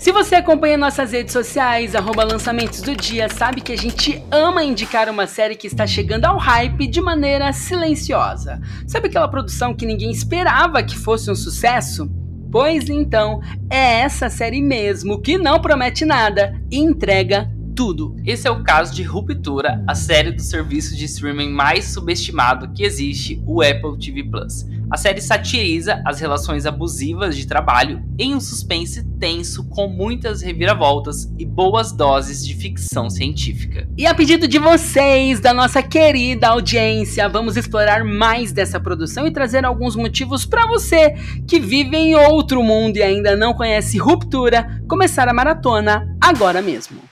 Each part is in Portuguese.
Se você acompanha nossas redes sociais, arroba lançamentos do dia, sabe que a gente ama indicar uma série que está chegando ao hype de maneira silenciosa. Sabe aquela produção que ninguém esperava que fosse um sucesso? Pois então, é essa série mesmo que não promete nada e entrega tudo. Esse é o caso de Ruptura, a série do serviço de streaming mais subestimado que existe, o Apple TV Plus. A série satiriza as relações abusivas de trabalho em um suspense tenso com muitas reviravoltas e boas doses de ficção científica. E a pedido de vocês, da nossa querida audiência, vamos explorar mais dessa produção e trazer alguns motivos para você que vive em outro mundo e ainda não conhece Ruptura, começar a maratona agora mesmo.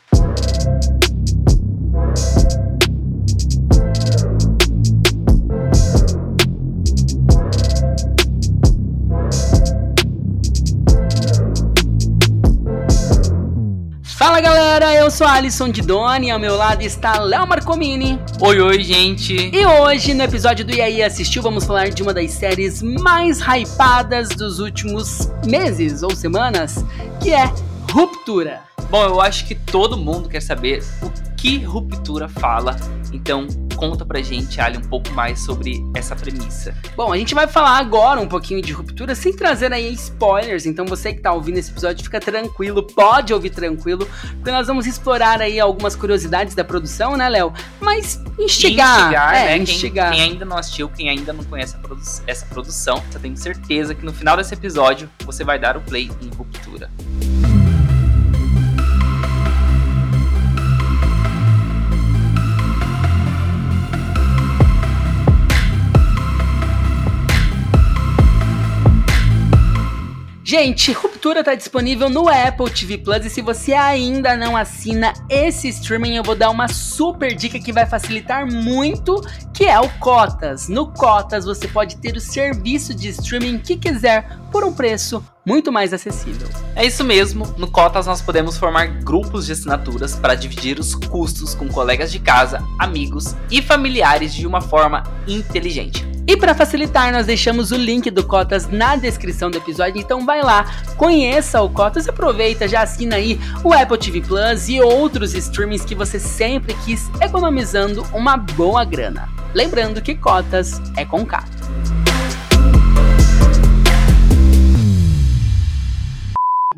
Fala galera, eu sou Alisson Didoni e ao meu lado está Léo Marcomini. Oi, oi, gente! E hoje, no episódio do IAI Assistiu, vamos falar de uma das séries mais hypadas dos últimos meses ou semanas, que é Ruptura. Bom, eu acho que todo mundo quer saber o que Ruptura fala, então conta pra gente, Ali, um pouco mais sobre essa premissa. Bom, a gente vai falar agora um pouquinho de ruptura sem trazer aí spoilers, então você que tá ouvindo esse episódio fica tranquilo, pode ouvir tranquilo, porque nós vamos explorar aí algumas curiosidades da produção, né, Léo? Mas instigar, instigar, é, né? instigar. Quem, quem, ainda não assistiu, quem ainda não conhece produ essa produção, eu tenho certeza que no final desse episódio você vai dar o play em Ruptura. Gente, Ruptura tá disponível no Apple TV Plus e se você ainda não assina esse streaming, eu vou dar uma super dica que vai facilitar muito, que é o Cotas. No Cotas você pode ter o serviço de streaming que quiser por um preço muito mais acessível. É isso mesmo, no Cotas nós podemos formar grupos de assinaturas para dividir os custos com colegas de casa, amigos e familiares de uma forma inteligente. E para facilitar, nós deixamos o link do Cotas na descrição do episódio, então vai lá, conheça o Cotas, aproveita, já assina aí o Apple TV Plus e outros streamings que você sempre quis, economizando uma boa grana. Lembrando que Cotas é com K.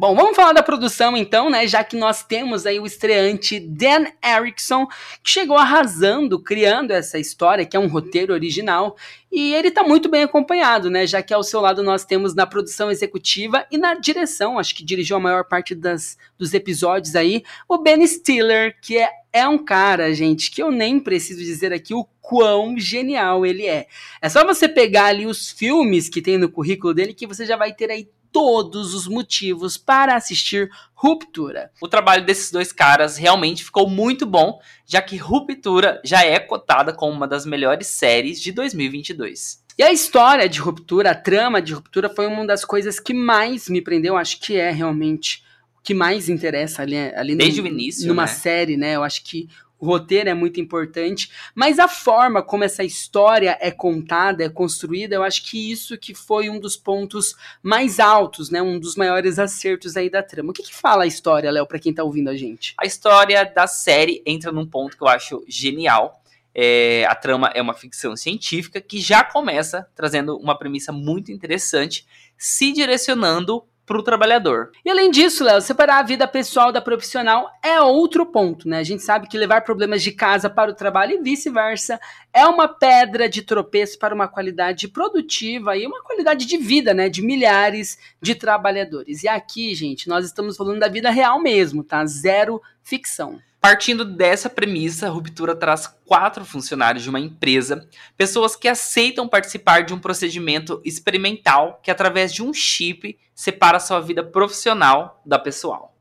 Bom, vamos falar da produção então, né? Já que nós temos aí o estreante Dan Erickson, que chegou arrasando, criando essa história, que é um roteiro original, e ele tá muito bem acompanhado, né? Já que ao seu lado nós temos na produção executiva e na direção, acho que dirigiu a maior parte das, dos episódios aí, o Ben Stiller, que é, é um cara, gente, que eu nem preciso dizer aqui o quão genial ele é. É só você pegar ali os filmes que tem no currículo dele que você já vai ter aí todos os motivos para assistir Ruptura. O trabalho desses dois caras realmente ficou muito bom, já que Ruptura já é cotada como uma das melhores séries de 2022. E a história de Ruptura, a trama de Ruptura foi uma das coisas que mais me prendeu, acho que é realmente o que mais interessa ali, ali Desde no, o início, numa né? série, né? Eu acho que o roteiro é muito importante, mas a forma como essa história é contada, é construída, eu acho que isso que foi um dos pontos mais altos, né? Um dos maiores acertos aí da trama. O que, que fala a história, Léo, para quem tá ouvindo a gente? A história da série entra num ponto que eu acho genial. É, a trama é uma ficção científica que já começa trazendo uma premissa muito interessante, se direcionando para o trabalhador. E além disso, Léo, separar a vida pessoal da profissional é outro ponto, né? A gente sabe que levar problemas de casa para o trabalho e vice-versa é uma pedra de tropeço para uma qualidade produtiva e uma qualidade de vida, né? De milhares de trabalhadores. E aqui, gente, nós estamos falando da vida real mesmo, tá? Zero ficção. Partindo dessa premissa, a Ruptura traz quatro funcionários de uma empresa, pessoas que aceitam participar de um procedimento experimental que, através de um chip, separa sua vida profissional da pessoal.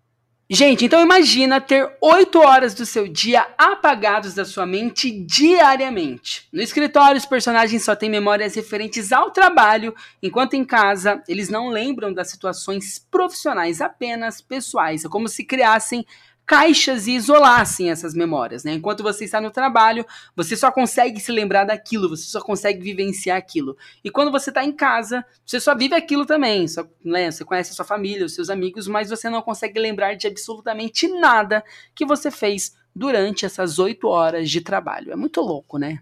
Gente, então imagina ter oito horas do seu dia apagados da sua mente diariamente. No escritório, os personagens só têm memórias referentes ao trabalho, enquanto em casa eles não lembram das situações profissionais, apenas pessoais. É como se criassem caixas e isolassem essas memórias, né? Enquanto você está no trabalho, você só consegue se lembrar daquilo, você só consegue vivenciar aquilo. E quando você está em casa, você só vive aquilo também, só, né? Você conhece a sua família, os seus amigos, mas você não consegue lembrar de absolutamente nada que você fez durante essas oito horas de trabalho. É muito louco, né?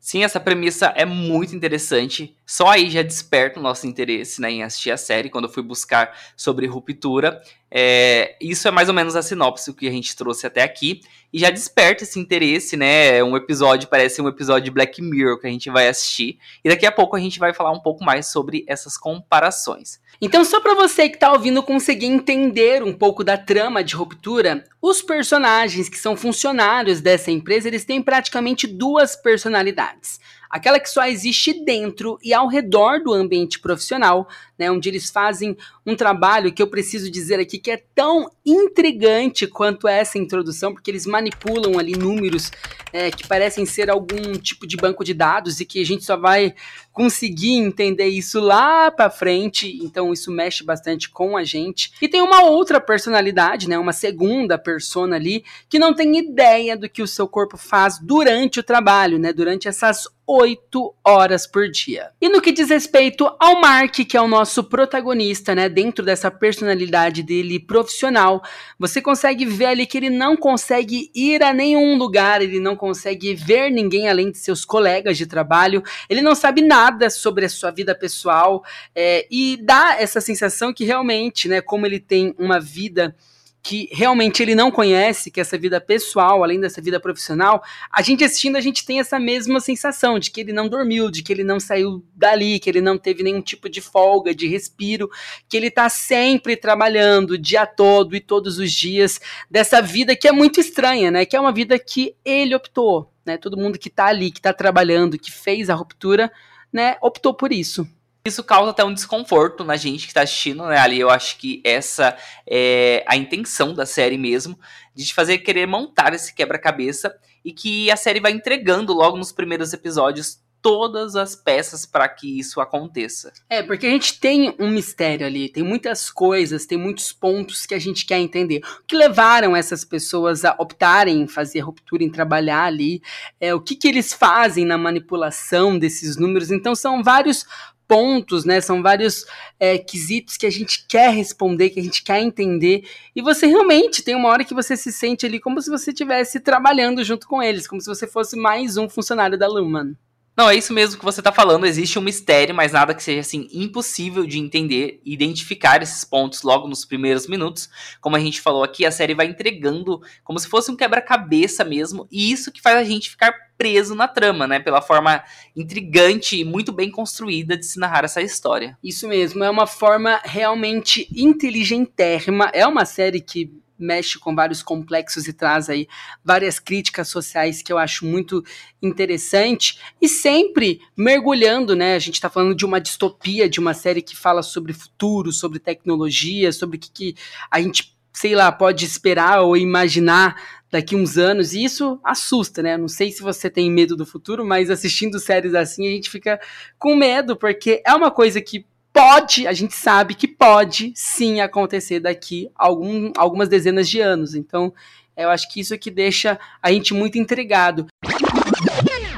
Sim, essa premissa é muito interessante. Só aí já desperta o nosso interesse né, em assistir a série quando eu fui buscar sobre ruptura. É, isso é mais ou menos a sinopse que a gente trouxe até aqui. E já desperta esse interesse, né? Um episódio, parece um episódio de Black Mirror que a gente vai assistir. E daqui a pouco a gente vai falar um pouco mais sobre essas comparações. Então, só para você que está ouvindo conseguir entender um pouco da trama de ruptura, os personagens que são funcionários dessa empresa, eles têm praticamente duas personalidades aquela que só existe dentro e ao redor do ambiente profissional, né, onde eles fazem um trabalho que eu preciso dizer aqui que é tão intrigante quanto essa introdução, porque eles manipulam ali números é, que parecem ser algum tipo de banco de dados e que a gente só vai conseguir entender isso lá para frente, então isso mexe bastante com a gente. E tem uma outra personalidade, né, uma segunda persona ali, que não tem ideia do que o seu corpo faz durante o trabalho, né, durante essas oito horas por dia. E no que diz respeito ao Mark, que é o nosso protagonista, né, dentro dessa personalidade dele profissional, você consegue ver ali que ele não consegue ir a nenhum lugar, ele não consegue ver ninguém além de seus colegas de trabalho, ele não sabe nada sobre a sua vida pessoal é, e dá essa sensação que realmente, né, como ele tem uma vida que realmente ele não conhece, que essa vida pessoal, além dessa vida profissional, a gente assistindo, a gente tem essa mesma sensação de que ele não dormiu, de que ele não saiu dali, que ele não teve nenhum tipo de folga, de respiro, que ele tá sempre trabalhando o dia todo e todos os dias dessa vida que é muito estranha, né? Que é uma vida que ele optou, né? Todo mundo que tá ali, que tá trabalhando, que fez a ruptura, né, optou por isso. Isso causa até um desconforto na gente que está assistindo, né? Ali eu acho que essa é a intenção da série mesmo, de te fazer querer montar esse quebra-cabeça e que a série vai entregando logo nos primeiros episódios todas as peças para que isso aconteça. É, porque a gente tem um mistério ali, tem muitas coisas, tem muitos pontos que a gente quer entender. O que levaram essas pessoas a optarem em fazer ruptura, em trabalhar ali, é, o que, que eles fazem na manipulação desses números. Então, são vários pontos, né? São vários é, quesitos que a gente quer responder, que a gente quer entender. E você realmente tem uma hora que você se sente ali como se você estivesse trabalhando junto com eles, como se você fosse mais um funcionário da Luman. Não, é isso mesmo que você está falando. Existe um mistério, mas nada que seja assim impossível de entender e identificar esses pontos logo nos primeiros minutos. Como a gente falou aqui, a série vai entregando como se fosse um quebra-cabeça mesmo, e isso que faz a gente ficar preso na trama, né? Pela forma intrigante e muito bem construída de se narrar essa história. Isso mesmo, é uma forma realmente inteligentérrima. É uma série que mexe com vários complexos e traz aí várias críticas sociais que eu acho muito interessante e sempre mergulhando, né? A gente está falando de uma distopia, de uma série que fala sobre futuro, sobre tecnologia, sobre o que, que a gente, sei lá, pode esperar ou imaginar daqui uns anos, e isso assusta, né? Não sei se você tem medo do futuro, mas assistindo séries assim a gente fica com medo, porque é uma coisa que pode, a gente sabe que pode sim acontecer daqui algum, algumas dezenas de anos. Então, eu acho que isso é que deixa a gente muito intrigado.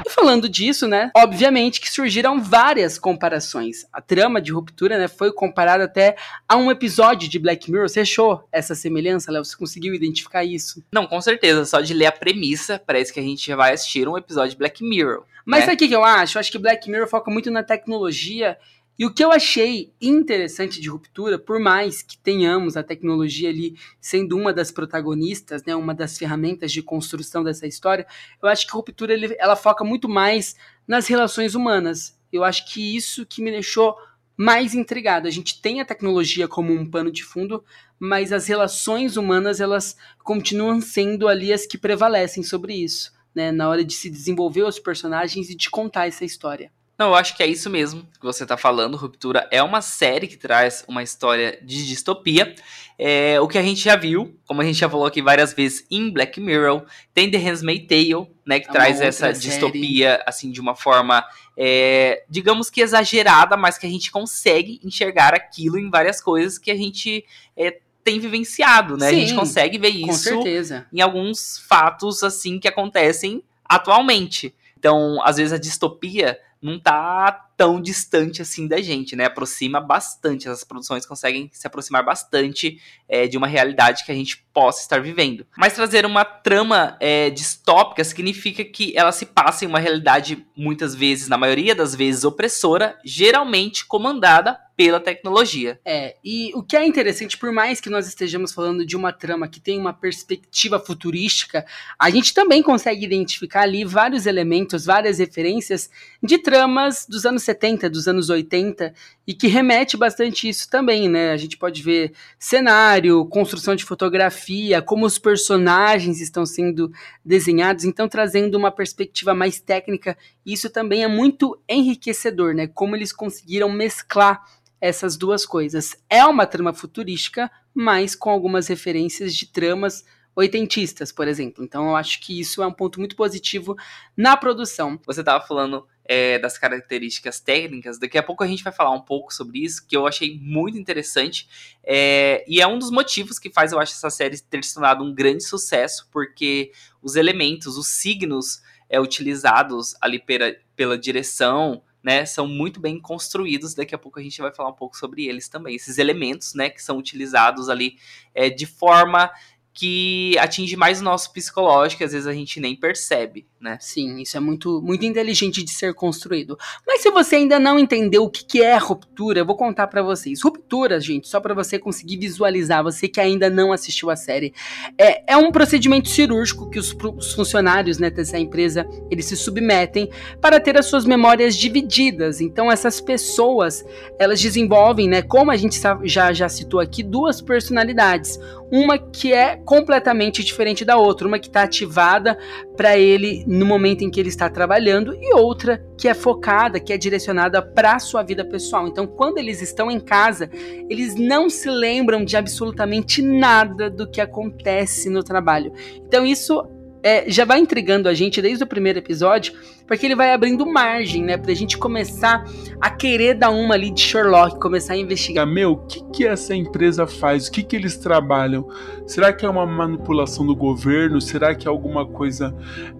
E falando disso, né, obviamente que surgiram várias comparações. A trama de ruptura, né, foi comparada até a um episódio de Black Mirror. Você achou essa semelhança, Léo? Você conseguiu identificar isso? Não, com certeza. Só de ler a premissa, parece que a gente vai assistir um episódio de Black Mirror. Mas né? sabe o que eu acho? Eu acho que Black Mirror foca muito na tecnologia e o que eu achei interessante de ruptura, por mais que tenhamos a tecnologia ali sendo uma das protagonistas, né, uma das ferramentas de construção dessa história, eu acho que ruptura ele, ela foca muito mais nas relações humanas. Eu acho que isso que me deixou mais intrigado. A gente tem a tecnologia como um pano de fundo, mas as relações humanas elas continuam sendo ali as que prevalecem sobre isso, né, na hora de se desenvolver os personagens e de contar essa história. Não, eu acho que é isso mesmo que você está falando. Ruptura é uma série que traz uma história de distopia. É, o que a gente já viu, como a gente já falou aqui várias vezes em Black Mirror, tem The Handmaid's Tale, né, que é traz essa distopia assim de uma forma, é, digamos que exagerada, mas que a gente consegue enxergar aquilo em várias coisas que a gente é, tem vivenciado, né? Sim, a gente consegue ver Com isso certeza. em alguns fatos assim que acontecem atualmente. Então, às vezes a distopia não tá tão distante assim da gente, né? Aproxima bastante. Essas produções conseguem se aproximar bastante é, de uma realidade que a gente possa estar vivendo. Mas trazer uma trama é, distópica significa que ela se passa em uma realidade, muitas vezes, na maioria das vezes, opressora, geralmente comandada pela tecnologia. É, e o que é interessante, por mais que nós estejamos falando de uma trama que tem uma perspectiva futurística, a gente também consegue identificar ali vários elementos, várias referências de tramas dos anos 70, dos anos 80, e que remete bastante isso também, né? A gente pode ver cenário, construção de fotografia, como os personagens estão sendo desenhados, então trazendo uma perspectiva mais técnica, isso também é muito enriquecedor, né? Como eles conseguiram mesclar essas duas coisas. É uma trama futurística, mas com algumas referências de tramas oitentistas, por exemplo. Então eu acho que isso é um ponto muito positivo na produção. Você estava falando é, das características técnicas, daqui a pouco a gente vai falar um pouco sobre isso, que eu achei muito interessante. É, e é um dos motivos que faz eu acho essa série ter se tornado um grande sucesso, porque os elementos, os signos é, utilizados ali pela, pela direção, né, são muito bem construídos. Daqui a pouco a gente vai falar um pouco sobre eles também. Esses elementos, né, que são utilizados ali é, de forma que atinge mais o nosso psicológico, às vezes a gente nem percebe, né? Sim, isso é muito, muito inteligente de ser construído. Mas se você ainda não entendeu o que, que é ruptura, eu vou contar para vocês. Ruptura, gente, só para você conseguir visualizar, você que ainda não assistiu a série, é, é um procedimento cirúrgico que os, os funcionários né, dessa empresa eles se submetem para ter as suas memórias divididas. Então essas pessoas elas desenvolvem, né, como a gente já já citou aqui, duas personalidades. Uma que é completamente diferente da outra, uma que está ativada para ele no momento em que ele está trabalhando e outra que é focada, que é direcionada para a sua vida pessoal. Então, quando eles estão em casa, eles não se lembram de absolutamente nada do que acontece no trabalho. Então, isso é, já vai intrigando a gente desde o primeiro episódio, porque ele vai abrindo margem, né, pra gente começar a querer dar uma ali de Sherlock, começar a investigar. Meu, o que que essa empresa faz? O que que eles trabalham? Será que é uma manipulação do governo? Será que é alguma coisa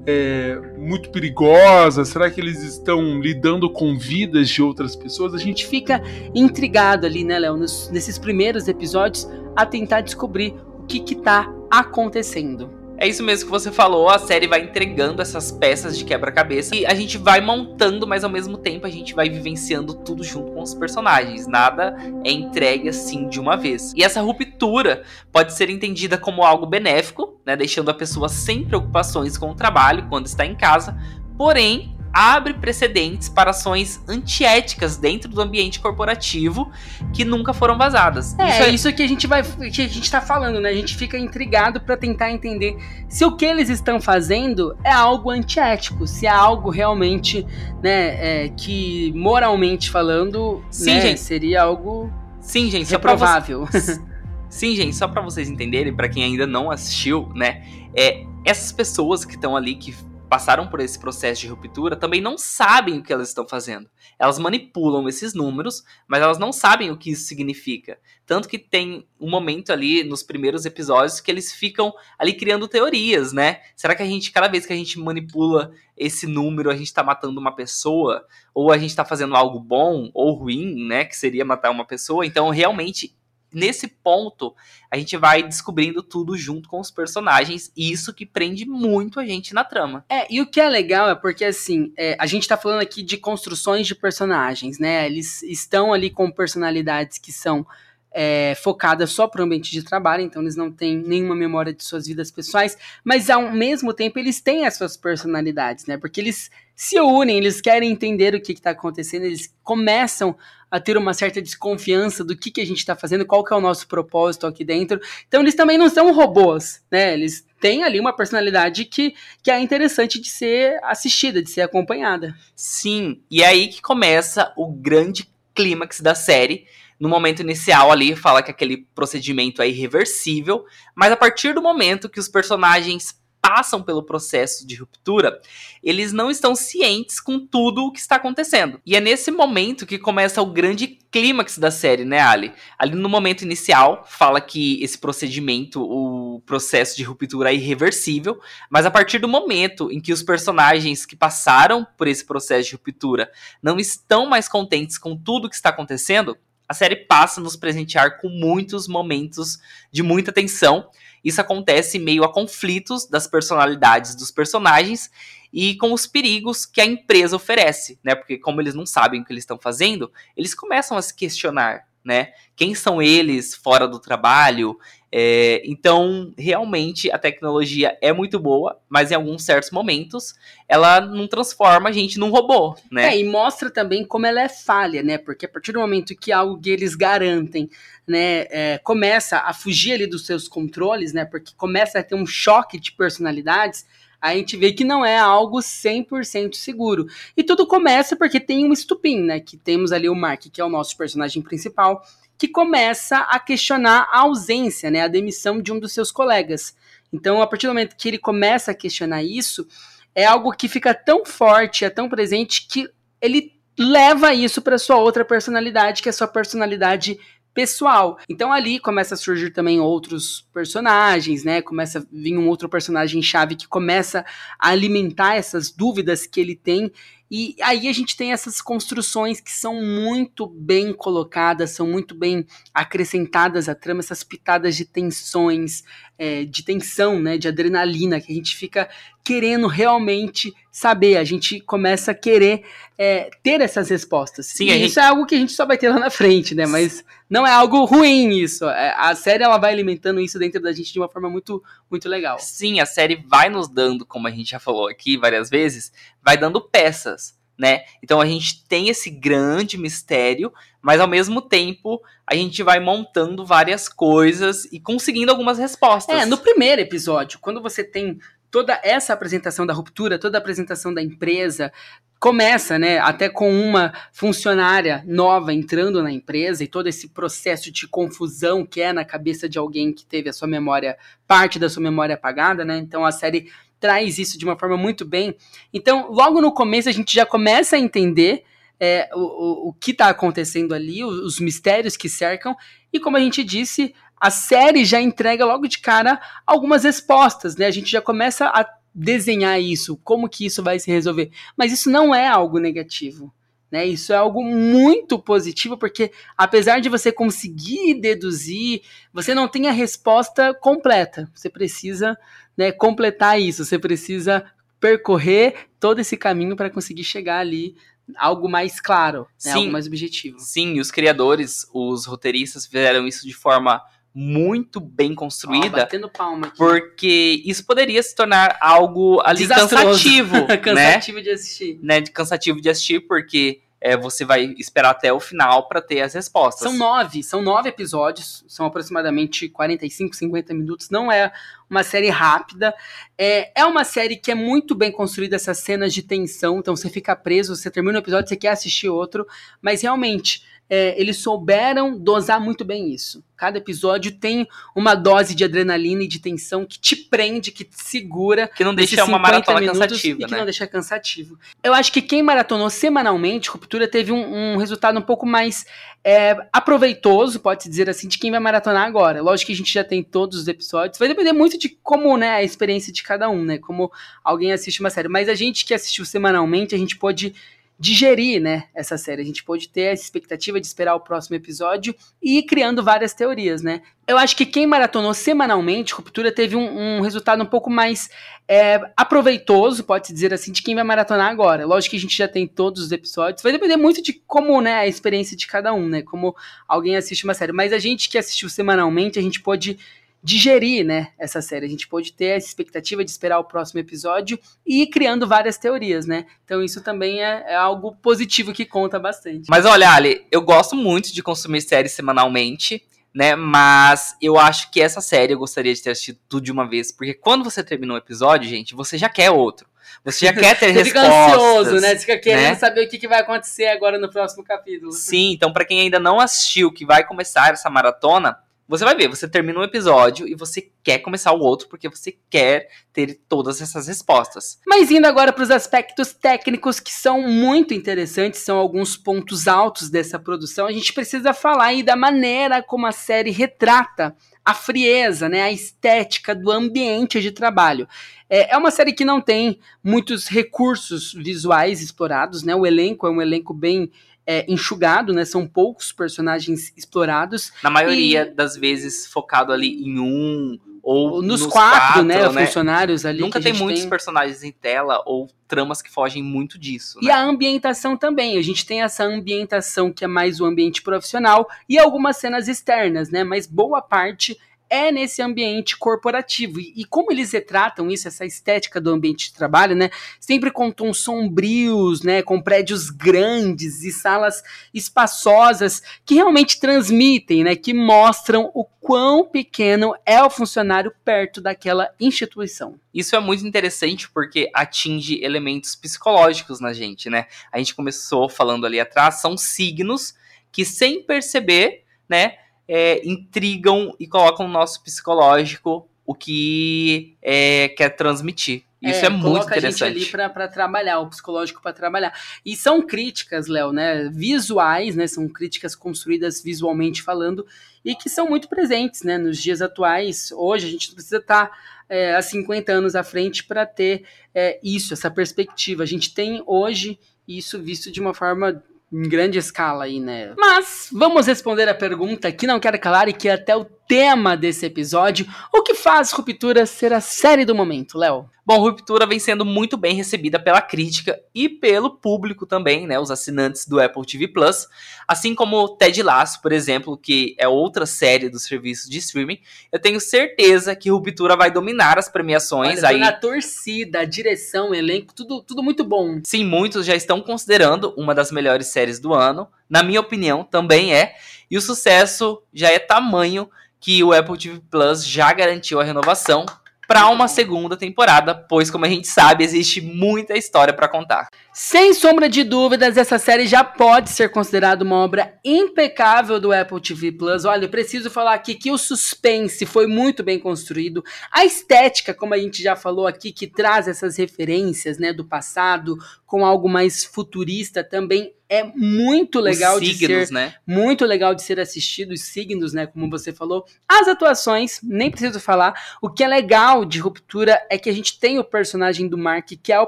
é, muito perigosa? Será que eles estão lidando com vidas de outras pessoas? A gente fica intrigado ali, né, Léo, nesses primeiros episódios, a tentar descobrir o que que tá acontecendo. É isso mesmo que você falou, a série vai entregando essas peças de quebra-cabeça e a gente vai montando, mas ao mesmo tempo a gente vai vivenciando tudo junto com os personagens. Nada é entregue assim de uma vez. E essa ruptura pode ser entendida como algo benéfico, né, deixando a pessoa sem preocupações com o trabalho quando está em casa, porém abre precedentes para ações antiéticas dentro do ambiente corporativo que nunca foram vazadas. É, isso é isso que a gente vai que a gente tá falando, né? A gente fica intrigado para tentar entender se o que eles estão fazendo é algo antiético, se é algo realmente, né, é, que moralmente falando, Sim, né, gente. seria algo Sim, gente, reprovável. Sim, gente, só para vocês entenderem, para quem ainda não assistiu, né? É, essas pessoas que estão ali, que passaram por esse processo de ruptura, também não sabem o que elas estão fazendo. Elas manipulam esses números, mas elas não sabem o que isso significa. Tanto que tem um momento ali nos primeiros episódios que eles ficam ali criando teorias, né? Será que a gente, cada vez que a gente manipula esse número, a gente tá matando uma pessoa? Ou a gente tá fazendo algo bom ou ruim, né? Que seria matar uma pessoa? Então, realmente, nesse ponto, a gente vai descobrindo tudo junto com os personagens, e isso que prende muito a gente na trama. É, e o que é legal é porque, assim, é, a gente tá falando aqui de construções de personagens, né? Eles estão ali com personalidades que são é, focadas só para o ambiente de trabalho, então eles não têm nenhuma memória de suas vidas pessoais, mas ao mesmo tempo eles têm as suas personalidades, né? Porque eles se unem, eles querem entender o que está acontecendo, eles começam a ter uma certa desconfiança do que, que a gente está fazendo, qual que é o nosso propósito aqui dentro. Então eles também não são robôs, né? Eles têm ali uma personalidade que, que é interessante de ser assistida, de ser acompanhada. Sim, e é aí que começa o grande clímax da série. No momento inicial ali, fala que aquele procedimento é irreversível, mas a partir do momento que os personagens passam pelo processo de ruptura, eles não estão cientes com tudo o que está acontecendo. E é nesse momento que começa o grande clímax da série, né, Ali? Ali no momento inicial, fala que esse procedimento, o processo de ruptura é irreversível, mas a partir do momento em que os personagens que passaram por esse processo de ruptura não estão mais contentes com tudo que está acontecendo, a série passa a nos presentear com muitos momentos de muita tensão. Isso acontece meio a conflitos das personalidades dos personagens e com os perigos que a empresa oferece, né? Porque como eles não sabem o que eles estão fazendo, eles começam a se questionar, né? Quem são eles fora do trabalho? É, então, realmente, a tecnologia é muito boa, mas em alguns certos momentos ela não transforma a gente num robô, né? É, e mostra também como ela é falha, né? Porque a partir do momento que algo que eles garantem, né, é, começa a fugir ali dos seus controles, né? Porque começa a ter um choque de personalidades, a gente vê que não é algo 100% seguro. E tudo começa porque tem um estupim, né? Que temos ali o Mark, que é o nosso personagem principal, que começa a questionar a ausência, né, a demissão de um dos seus colegas. Então, a partir do momento que ele começa a questionar isso, é algo que fica tão forte, é tão presente que ele leva isso para sua outra personalidade, que é a sua personalidade pessoal. Então ali começa a surgir também outros personagens, né? Começa a vir um outro personagem chave que começa a alimentar essas dúvidas que ele tem e aí a gente tem essas construções que são muito bem colocadas, são muito bem acrescentadas à trama, essas pitadas de tensões, é, de tensão, né, de adrenalina, que a gente fica querendo realmente saber, a gente começa a querer é, ter essas respostas. Sim, e gente... isso é algo que a gente só vai ter lá na frente, né? Mas não é algo ruim isso. É, a série ela vai alimentando isso dentro da gente de uma forma muito, muito legal. Sim, a série vai nos dando, como a gente já falou aqui várias vezes, vai dando peças. Né? Então a gente tem esse grande mistério, mas ao mesmo tempo a gente vai montando várias coisas e conseguindo algumas respostas. É, no primeiro episódio, quando você tem toda essa apresentação da ruptura, toda a apresentação da empresa, começa, né, até com uma funcionária nova entrando na empresa e todo esse processo de confusão que é na cabeça de alguém que teve a sua memória, parte da sua memória apagada, né? Então a série traz isso de uma forma muito bem. Então, logo no começo a gente já começa a entender é, o, o, o que está acontecendo ali, os, os mistérios que cercam, e como a gente disse, a série já entrega logo de cara algumas respostas, né? A gente já começa a desenhar isso, como que isso vai se resolver. Mas isso não é algo negativo. Né, isso é algo muito positivo, porque apesar de você conseguir deduzir, você não tem a resposta completa. Você precisa né, completar isso, você precisa percorrer todo esse caminho para conseguir chegar ali algo mais claro, né, algo mais objetivo. Sim, os criadores, os roteiristas fizeram isso de forma muito bem construída. Oh, batendo palma aqui. Porque isso poderia se tornar algo ali cansativo. cansativo né? de assistir. Né? Cansativo de assistir, porque é, você vai esperar até o final para ter as respostas. São nove, são nove episódios, são aproximadamente 45, 50 minutos. Não é uma série rápida. É, é uma série que é muito bem construída, essas cenas de tensão. Então você fica preso, você termina um episódio, você quer assistir outro. Mas realmente, é, eles souberam dosar muito bem isso. Cada episódio tem uma dose de adrenalina e de tensão que te prende, que te segura. Que não deixa uma maratona cansativa, e que né? não deixa cansativo. Eu acho que quem maratonou semanalmente, Ruptura teve um, um resultado um pouco mais é, aproveitoso, pode-se dizer assim, de quem vai maratonar agora. Lógico que a gente já tem todos os episódios. Vai depender muito de como, né, a experiência de cada um, né? Como alguém assiste uma série. Mas a gente que assistiu semanalmente, a gente pode digerir, né, essa série. A gente pode ter essa expectativa de esperar o próximo episódio e ir criando várias teorias, né. Eu acho que quem maratonou semanalmente, Ruptura teve um, um resultado um pouco mais é, aproveitoso, pode-se dizer assim, de quem vai maratonar agora. Lógico que a gente já tem todos os episódios, vai depender muito de como, né, a experiência de cada um, né, como alguém assiste uma série. Mas a gente que assistiu semanalmente, a gente pode digerir, né, essa série. A gente pode ter a expectativa de esperar o próximo episódio e ir criando várias teorias, né? Então isso também é, é, algo positivo que conta bastante. Mas olha, Ali, eu gosto muito de consumir séries semanalmente, né? Mas eu acho que essa série eu gostaria de ter assistido tudo de uma vez, porque quando você termina um episódio, gente, você já quer outro. Você já quer ter você respostas. Fica ansioso, né? Você fica querendo né? saber o que, que vai acontecer agora no próximo capítulo. Sim, então para quem ainda não assistiu, que vai começar essa maratona, você vai ver, você termina um episódio e você quer começar o outro porque você quer ter todas essas respostas. Mas indo agora para os aspectos técnicos que são muito interessantes, são alguns pontos altos dessa produção, a gente precisa falar aí da maneira como a série retrata a frieza, né, a estética do ambiente de trabalho. É, é uma série que não tem muitos recursos visuais explorados, né? O elenco é um elenco bem é, enxugado, né? São poucos personagens explorados. Na maioria e... das vezes focado ali em um ou nos, nos quatro, quatro, né, né? Funcionários ali. Nunca tem muitos tem... personagens em tela ou tramas que fogem muito disso. E né? a ambientação também. A gente tem essa ambientação que é mais o ambiente profissional e algumas cenas externas, né? Mas boa parte é nesse ambiente corporativo. E, e, como eles retratam isso, essa estética do ambiente de trabalho, né? Sempre com tons sombrios, né? Com prédios grandes e salas espaçosas que realmente transmitem, né? Que mostram o quão pequeno é o funcionário perto daquela instituição. Isso é muito interessante porque atinge elementos psicológicos na gente, né? A gente começou falando ali atrás, são signos que sem perceber, né? É, intrigam e colocam no nosso psicológico o que é, quer transmitir. Isso é, é muito interessante. a gente ali para trabalhar, o psicológico para trabalhar. E são críticas, Léo, né? Visuais, né? São críticas construídas visualmente falando e que são muito presentes, né? Nos dias atuais. Hoje a gente não precisa estar tá, é, há 50 anos à frente para ter é, isso, essa perspectiva. A gente tem hoje isso visto de uma forma em grande escala aí, né? Mas vamos responder a pergunta que não quero calar e que até o tema desse episódio. O que faz Ruptura ser a série do momento, Léo? Bom, Ruptura vem sendo muito bem recebida pela crítica e pelo público também, né? Os assinantes do Apple TV Plus. Assim como Ted Lasso, por exemplo, que é outra série dos serviços de streaming. Eu tenho certeza que Ruptura vai dominar as premiações. Olha, aí na torcida, a direção, o elenco, tudo, tudo muito bom. Sim, muitos já estão considerando uma das melhores séries do ano. Na minha opinião, também é. E o sucesso já é tamanho que o Apple TV Plus já garantiu a renovação para uma segunda temporada, pois como a gente sabe, existe muita história para contar. Sem sombra de dúvidas, essa série já pode ser considerada uma obra impecável do Apple TV Plus. Olha, preciso falar aqui que o suspense foi muito bem construído, a estética, como a gente já falou aqui, que traz essas referências, né, do passado com algo mais futurista também é muito legal os signos, de ser né? muito legal de ser assistido os signos, né, como você falou. As atuações, nem preciso falar. O que é legal de Ruptura é que a gente tem o personagem do Mark que é o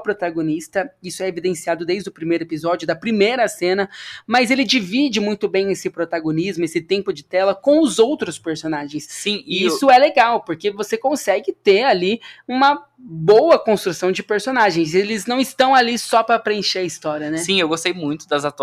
protagonista. Isso é evidenciado desde o primeiro episódio, da primeira cena, mas ele divide muito bem esse protagonismo, esse tempo de tela com os outros personagens. Sim, e isso eu... é legal, porque você consegue ter ali uma boa construção de personagens. Eles não estão ali só para preencher a história, né? Sim, eu gostei muito das atuações,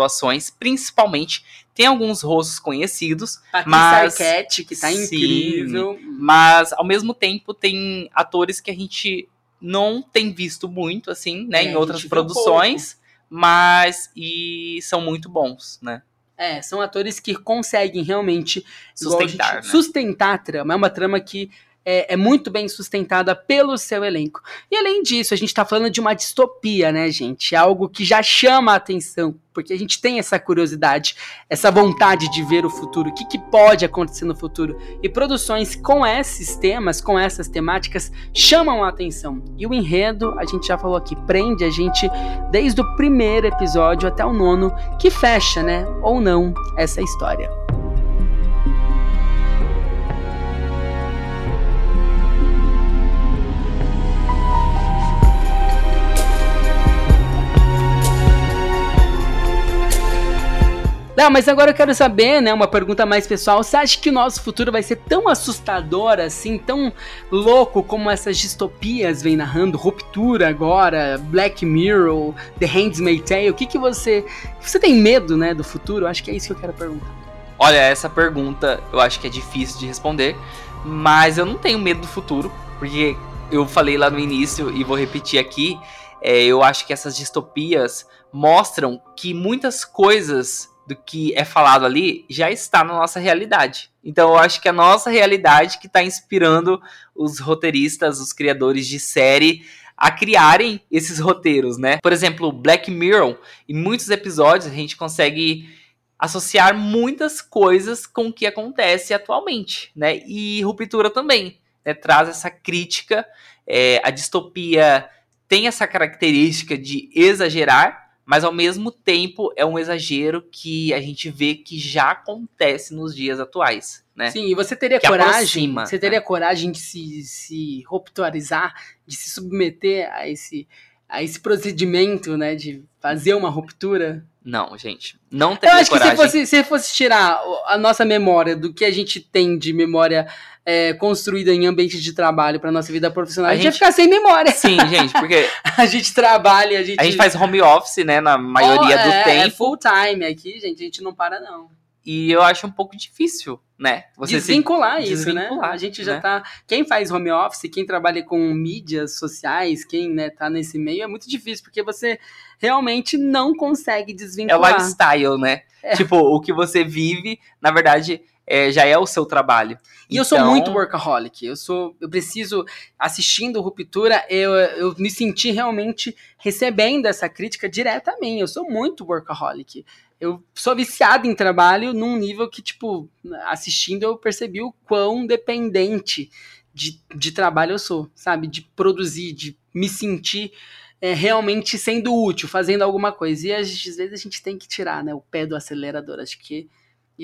principalmente tem alguns rostos conhecidos, Patrícia mas Arquette, que tá sim, incrível, mas ao mesmo tempo tem atores que a gente não tem visto muito assim, né, é, em outras produções, mas e são muito bons, né? É, são atores que conseguem realmente sustentar, gente, né? sustentar a trama. É uma trama que é, é, muito bem sustentada pelo seu elenco. E além disso, a gente está falando de uma distopia, né, gente? Algo que já chama a atenção, porque a gente tem essa curiosidade, essa vontade de ver o futuro, o que, que pode acontecer no futuro. E produções com esses temas, com essas temáticas, chamam a atenção. E o enredo, a gente já falou aqui, prende a gente desde o primeiro episódio até o nono, que fecha, né, ou não, essa história. Não, mas agora eu quero saber, né, uma pergunta mais pessoal. Você acha que o nosso futuro vai ser tão assustador assim, tão louco como essas distopias vem narrando? Ruptura agora, Black Mirror, The Handmaid's Tale. O que que você... Você tem medo, né, do futuro? Eu acho que é isso que eu quero perguntar. Olha, essa pergunta eu acho que é difícil de responder, mas eu não tenho medo do futuro, porque eu falei lá no início e vou repetir aqui, é, eu acho que essas distopias mostram que muitas coisas do que é falado ali já está na nossa realidade. Então eu acho que a nossa realidade que está inspirando os roteiristas, os criadores de série a criarem esses roteiros, né? Por exemplo, Black Mirror, em muitos episódios a gente consegue associar muitas coisas com o que acontece atualmente, né? E Ruptura também né, traz essa crítica. É, a distopia tem essa característica de exagerar, mas ao mesmo tempo é um exagero que a gente vê que já acontece nos dias atuais. Né? Sim, e você teria que coragem, aproxima, você teria né? coragem de se, se rupturizar, de se submeter a esse, a esse procedimento, né, de fazer uma ruptura? Não, gente, não teria Eu acho coragem. que se fosse, se fosse tirar a nossa memória do que a gente tem de memória é, construída em ambiente de trabalho para nossa vida profissional, a, a gente ia ficar sem memória. Sim, gente, porque a gente trabalha, a gente a gente faz home office, né, na maioria oh, do é, tempo. É full time aqui, gente, a gente não para não. E eu acho um pouco difícil, né? Você desvincular isso, desvincular, né? A gente já né? tá. Quem faz home office, quem trabalha com mídias sociais, quem né, tá nesse meio, é muito difícil, porque você realmente não consegue desvincular. É o lifestyle, né? É. Tipo, o que você vive, na verdade, é, já é o seu trabalho. E então... eu sou então muito workaholic. Eu sou, eu preciso assistindo Ruptura, eu, eu me senti realmente recebendo essa crítica direta a mim. Eu sou muito workaholic eu sou viciado em trabalho num nível que, tipo, assistindo eu percebi o quão dependente de, de trabalho eu sou, sabe? De produzir, de me sentir é, realmente sendo útil, fazendo alguma coisa. E às vezes a gente tem que tirar né, o pé do acelerador. Acho que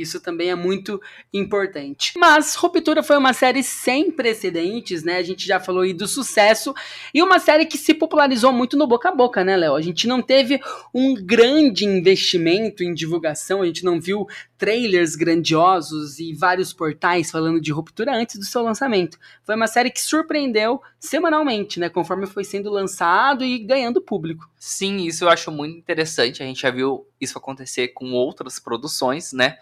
isso também é muito importante. Mas Ruptura foi uma série sem precedentes, né? A gente já falou aí do sucesso e uma série que se popularizou muito no boca a boca, né, Léo? A gente não teve um grande investimento em divulgação, a gente não viu trailers grandiosos e vários portais falando de Ruptura antes do seu lançamento. Foi uma série que surpreendeu semanalmente, né, conforme foi sendo lançado e ganhando público. Sim, isso eu acho muito interessante. A gente já viu isso acontecer com outras produções, né?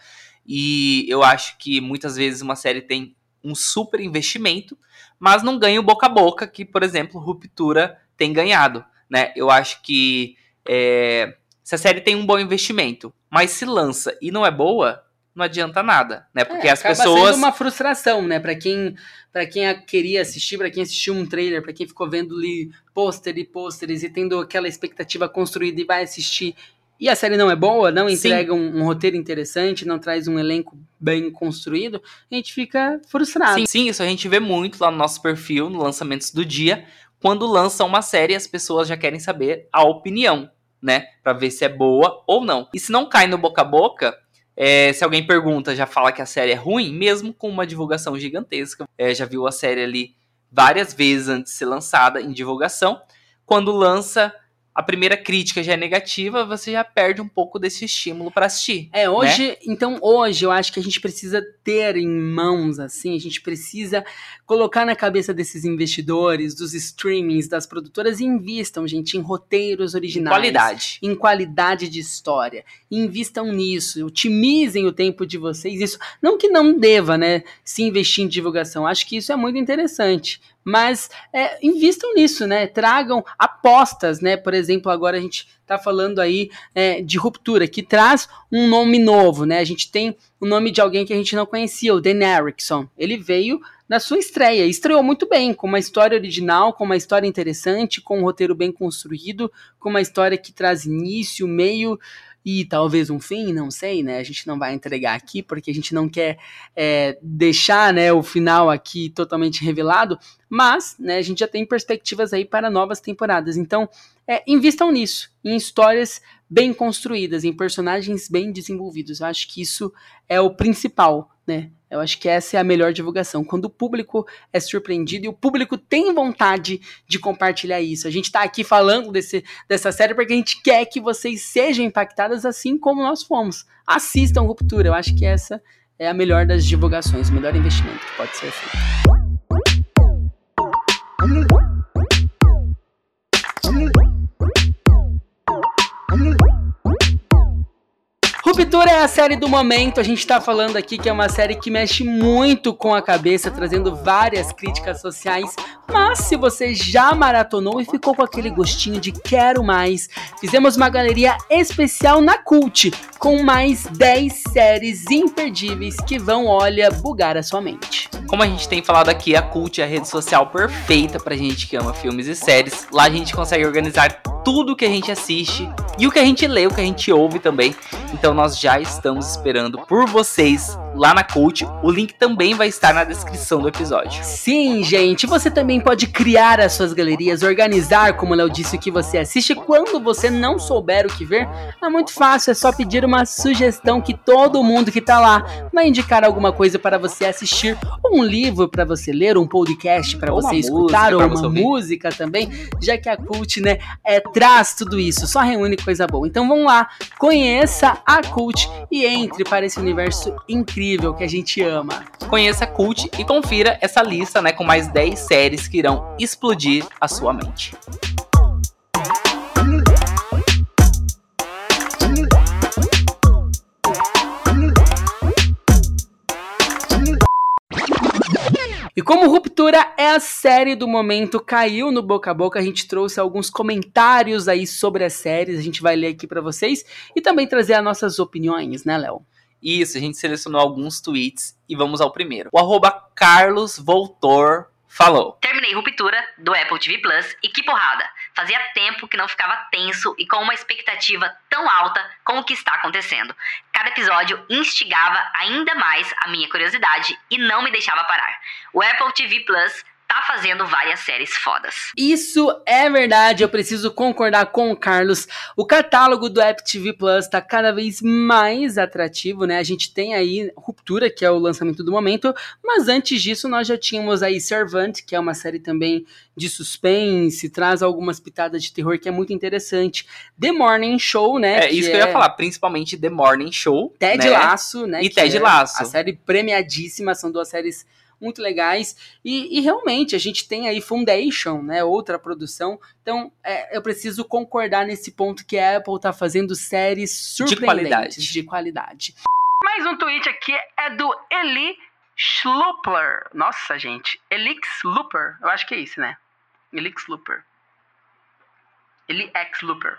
E eu acho que muitas vezes uma série tem um super investimento, mas não ganha o boca a boca que, por exemplo, Ruptura tem ganhado, né? Eu acho que é, se a série tem um bom investimento, mas se lança e não é boa, não adianta nada, né? Porque é, as pessoas sendo uma frustração, né? Para quem para quem queria assistir, para quem assistiu um trailer, para quem ficou vendo ali pôster e pôsteres e tendo aquela expectativa construída e vai assistir e a série não é boa, não entrega um, um, roteiro interessante, não traz um elenco bem construído, a gente fica frustrado. Sim, sim, isso a gente vê muito lá no nosso perfil, no lançamentos do dia. Quando lança uma série, as pessoas já querem saber a opinião, né? Pra ver se é boa ou não. E se não cai no boca a boca, é, se alguém pergunta, já fala que a série é ruim, mesmo com uma divulgação gigantesca. É, já viu a série ali várias vezes antes de ser lançada em divulgação. Quando lança, a primeira crítica já é negativa, você já perde um pouco desse estímulo para assistir. É, hoje, né? então hoje eu acho que a gente precisa ter em mãos assim, a gente precisa colocar na cabeça desses investidores, dos streamings, das produtoras, invistam, gente, em roteiros originais, em qualidade, em qualidade de história. Invistam nisso, otimizem o tempo de vocês. Isso não que não deva, né, se investir em divulgação. Acho que isso é muito interessante mas é, invistam nisso, né? Tragam apostas, né? Por exemplo, agora a gente está falando aí é, de ruptura, que traz um nome novo, né? A gente tem o nome de alguém que a gente não conhecia, o Dan Erickson. Ele veio na sua estreia, estreou muito bem, com uma história original, com uma história interessante, com um roteiro bem construído, com uma história que traz início, meio e talvez um fim, não sei, né? A gente não vai entregar aqui porque a gente não quer é, deixar né, o final aqui totalmente revelado, mas né, a gente já tem perspectivas aí para novas temporadas. Então, é, invistam nisso, em histórias bem construídas, em personagens bem desenvolvidos. Eu acho que isso é o principal, né? Eu acho que essa é a melhor divulgação. Quando o público é surpreendido e o público tem vontade de compartilhar isso. A gente está aqui falando desse, dessa série porque a gente quer que vocês sejam impactadas assim como nós fomos. Assistam Ruptura. Eu acho que essa é a melhor das divulgações, o melhor investimento que pode ser feito. Ruptura é a série do momento. A gente está falando aqui que é uma série que mexe muito com a cabeça, trazendo várias críticas sociais Mas se você já maratonou e ficou com aquele gostinho de quero mais, fizemos uma galeria especial na Cult com mais 10 séries imperdíveis que vão, olha, bugar a sua mente. Como a gente tem falado aqui, a Cult é a rede social perfeita pra gente que ama filmes e séries. Lá a gente consegue organizar tudo que a gente assiste e o que a gente lê, o que a gente ouve também. Então nós já estamos esperando por vocês lá na Cult. O link também vai estar na descrição do episódio. Sim, gente, você também pode criar as suas galerias, organizar, como o Léo disse, o que você assiste. Quando você não souber o que ver, é muito fácil, é só pedir uma sugestão que todo mundo que tá lá vai indicar alguma coisa para você assistir, ou um livro para você ler, um podcast para você escutar, ou uma música também, já que a Cult, né, é, traz tudo isso, só reúne coisa boa. Então vamos lá, conheça a Cult e entre para esse universo incrível incrível que a gente ama. Conheça Cult e confira essa lista, né, com mais 10 séries que irão explodir a sua mente. E como Ruptura é a série do momento, caiu no boca a boca, a gente trouxe alguns comentários aí sobre as séries, a gente vai ler aqui para vocês e também trazer as nossas opiniões, né, Léo? Isso, a gente selecionou alguns tweets e vamos ao primeiro. O arroba Carlos Voltor falou. Terminei Ruptura do Apple TV Plus e que porrada! Fazia tempo que não ficava tenso e com uma expectativa tão alta com o que está acontecendo. Cada episódio instigava ainda mais a minha curiosidade e não me deixava parar. O Apple TV Plus tá fazendo várias séries fodas. Isso é verdade, eu preciso concordar com o Carlos. O catálogo do App TV Plus tá cada vez mais atrativo, né? A gente tem aí Ruptura, que é o lançamento do momento, mas antes disso nós já tínhamos aí Servant, que é uma série também de suspense, traz algumas pitadas de terror que é muito interessante. The Morning Show, né? É isso que, que eu ia é falar, principalmente The Morning Show. Ted né? Laço, né? E Ted é Laço. A série premiadíssima, são duas séries muito legais. E, e, realmente a gente tem aí Foundation, né? Outra produção. Então é, eu preciso concordar nesse ponto que a Apple tá fazendo séries surpreendentes de qualidade. De qualidade. Mais um tweet aqui é do Eli Schlupler. Nossa, gente. Elix Looper. Eu acho que é isso, né? Elix Looper. Eli X Looper.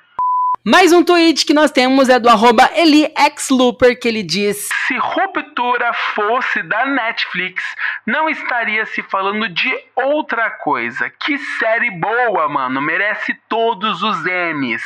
Mais um tweet que nós temos é do arroba EliXLooper, que ele diz: Se Ruptura fosse da Netflix, não estaria se falando de outra coisa. Que série boa, mano. Merece todos os M's.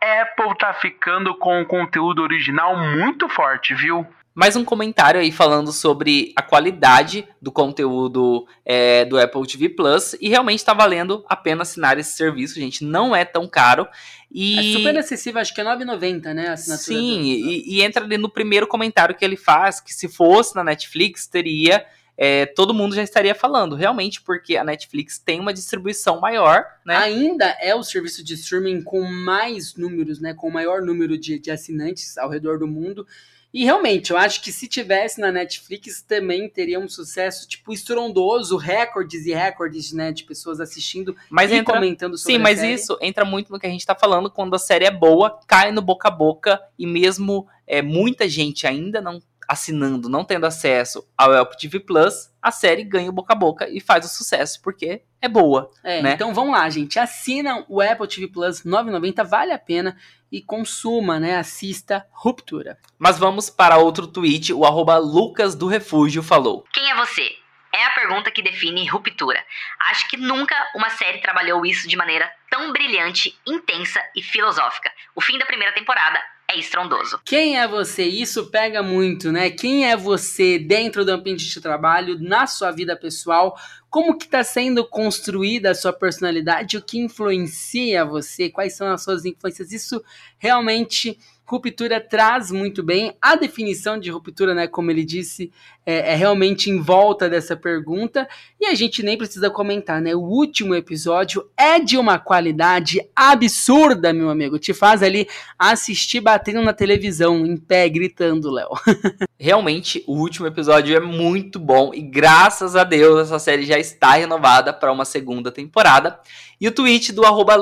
Apple tá ficando com um conteúdo original muito forte, viu? Mais um comentário aí falando sobre a qualidade do conteúdo é, do Apple TV Plus e realmente está valendo a pena assinar esse serviço, gente. Não é tão caro. E... É super acessível, acho que é 9,90, né? A assinatura Sim, do... e, e, entra ali no primeiro comentário que ele faz, que se fosse na Netflix, teria. É, todo mundo já estaria falando, realmente, porque a Netflix tem uma distribuição maior, né? Ainda é o serviço de streaming com mais números, né? Com o maior número de, de assinantes ao redor do mundo. E realmente, eu acho que se tivesse na Netflix também teria um sucesso, tipo, estrondoso, recordes e recordes, né, de pessoas assistindo mas e entra, comentando sobre Sim, mas série. isso entra muito no que a gente tá falando, quando a série é boa, cai no boca a boca, e mesmo é, muita gente ainda não assinando, não tendo acesso ao Apple TV Plus, a série ganha o boca a boca e faz o sucesso, porque é boa. É, né? então vamos lá, gente. Assinam o Apple TV Plus 9,90, vale a pena e consuma, né? Assista Ruptura. Mas vamos para outro tweet, o arroba Lucas do Refúgio falou. Quem é você? É a pergunta que define ruptura. Acho que nunca uma série trabalhou isso de maneira tão brilhante, intensa e filosófica. O fim da primeira temporada é estrondoso. Quem é você? Isso pega muito, né? Quem é você dentro do ambiente de trabalho, na sua vida pessoal? Como que está sendo construída a sua personalidade? O que influencia você? Quais são as suas influências? Isso realmente Ruptura traz muito bem. A definição de ruptura, né, como ele disse, é, é, realmente em volta dessa pergunta. E a gente nem precisa comentar, né? O último episódio é de uma qualidade absurda, meu amigo. Te faz ali assistir batendo na televisão, em pé, gritando, Léo. realmente, o último episódio é muito bom. E graças a Deus, essa série já está renovada para uma segunda temporada. E o tweet do arroba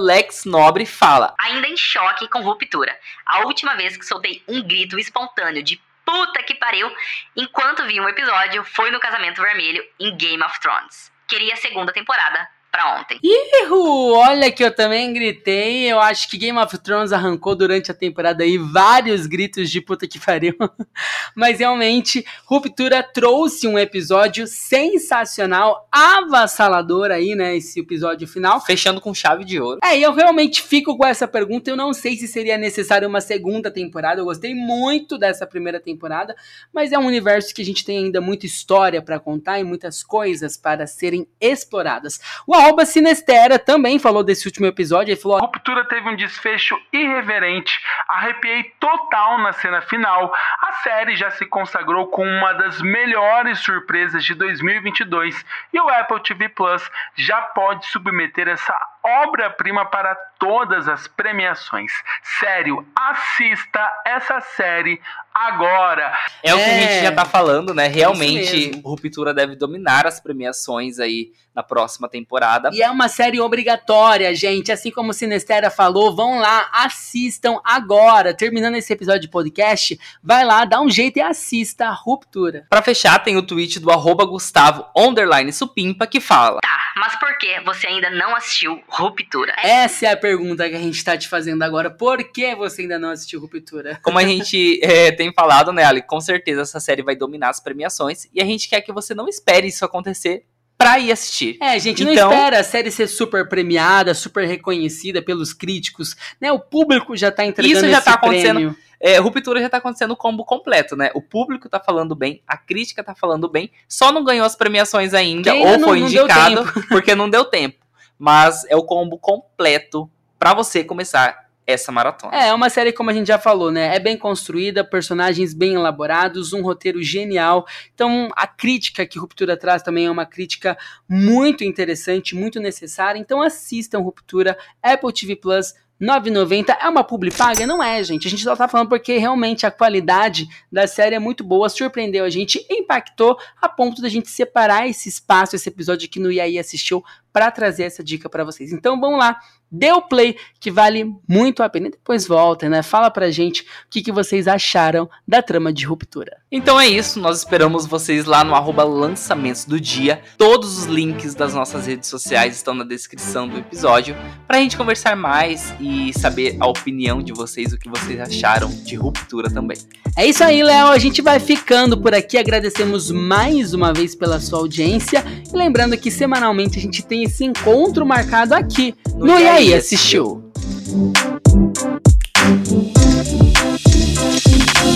fala: Ainda em choque com ruptura. A última vez que soltei um grito espontâneo de puta que pariu enquanto vi um episódio foi no Casamento Vermelho em Game of Thrones. Queria a segunda temporada pra ontem. Ihu, olha que eu também gritei. Eu acho que Game of Thrones arrancou durante a temporada aí vários gritos de puta que pariu. Mas realmente, Ruptura trouxe um episódio sensacional, avassalador aí, né? Esse episódio final. Fechando com chave de ouro. É, e eu realmente fico com essa pergunta. Eu não sei se seria necessário uma segunda temporada. Eu gostei muito dessa primeira temporada, mas é um universo que a gente tem ainda muita história para contar e muitas coisas para serem exploradas. O arroba Sinestera também falou desse último episódio. Ele falou: A ruptura teve um desfecho irreverente. Arrepiei total na cena final. A série já se consagrou com uma das melhores surpresas de 2022 e o Apple TV Plus já pode submeter essa obra-prima para todas as premiações. Sério, assista essa série agora. É, o que a É. gente já tá falando, né? isso Realmente. Ruptura deve dominar as premiações aí na próxima temporada. E é uma série obrigatória, gente. Assim como o Sinestera falou, vão lá, assistam agora. Terminando esse episódio de podcast, vai lá, dá um jeito e assista a Ruptura. Pra fechar, tem o tweet do arroba Gustavo underline Supimpa que fala. Tá, mas por que você ainda não assistiu Ruptura? Essa é a pergunta que a gente tá te fazendo agora. Por que você ainda não assistiu Ruptura? Como a gente eh, tem falado, né, Ali? Com certeza essa série vai dominar as premiações e a gente quer que você não espere isso acontecer pra ir assistir. É, gente, Então- não espera a série ser super premiada, super reconhecida pelos críticos, né? O público já tá entregando Isso já tá acontecendo. prêmio. É, Ruptura já tá acontecendo o combo completo, né? O público tá falando bem, a crítica tá falando bem, só não ganhou as premiações ainda, ou não- foi não indicado, porque não deu tempo. Mas é o combo completo pra você começar essa maratona. É, é uma série, como a gente já falou, né? É bem construída, personagens bem elaborados, um roteiro genial. Então, a crítica que Ruptura traz também é uma crítica muito interessante, muito necessária. Então, assistam Ruptura, Apple TV Plus. 9,90 é uma publi paga? Não é, gente. A gente só tá falando porque realmente a qualidade da série é muito boa, surpreendeu a gente, impactou a ponto da gente separar esse espaço, esse episódio aqui no IAI Assistiu para trazer essa dica para vocês. Então vamos lá, dê o play que vale muito a pena. E depois volta, né? Fala pra gente o que, que vocês acharam da trama de ruptura. Então é isso, nós esperamos vocês lá no arroba lançamentos do dia. Todos os links das nossas redes sociais estão na descrição do episódio pra gente conversar mais e saber a opinião de vocês, o que vocês acharam de ruptura também. É isso aí, Léo. A gente vai ficando por aqui. Agradecemos mais uma vez pela sua audiência. E lembrando que semanalmente a gente tem esse encontro marcado aqui no, No aí, assistiu?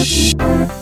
assistiu.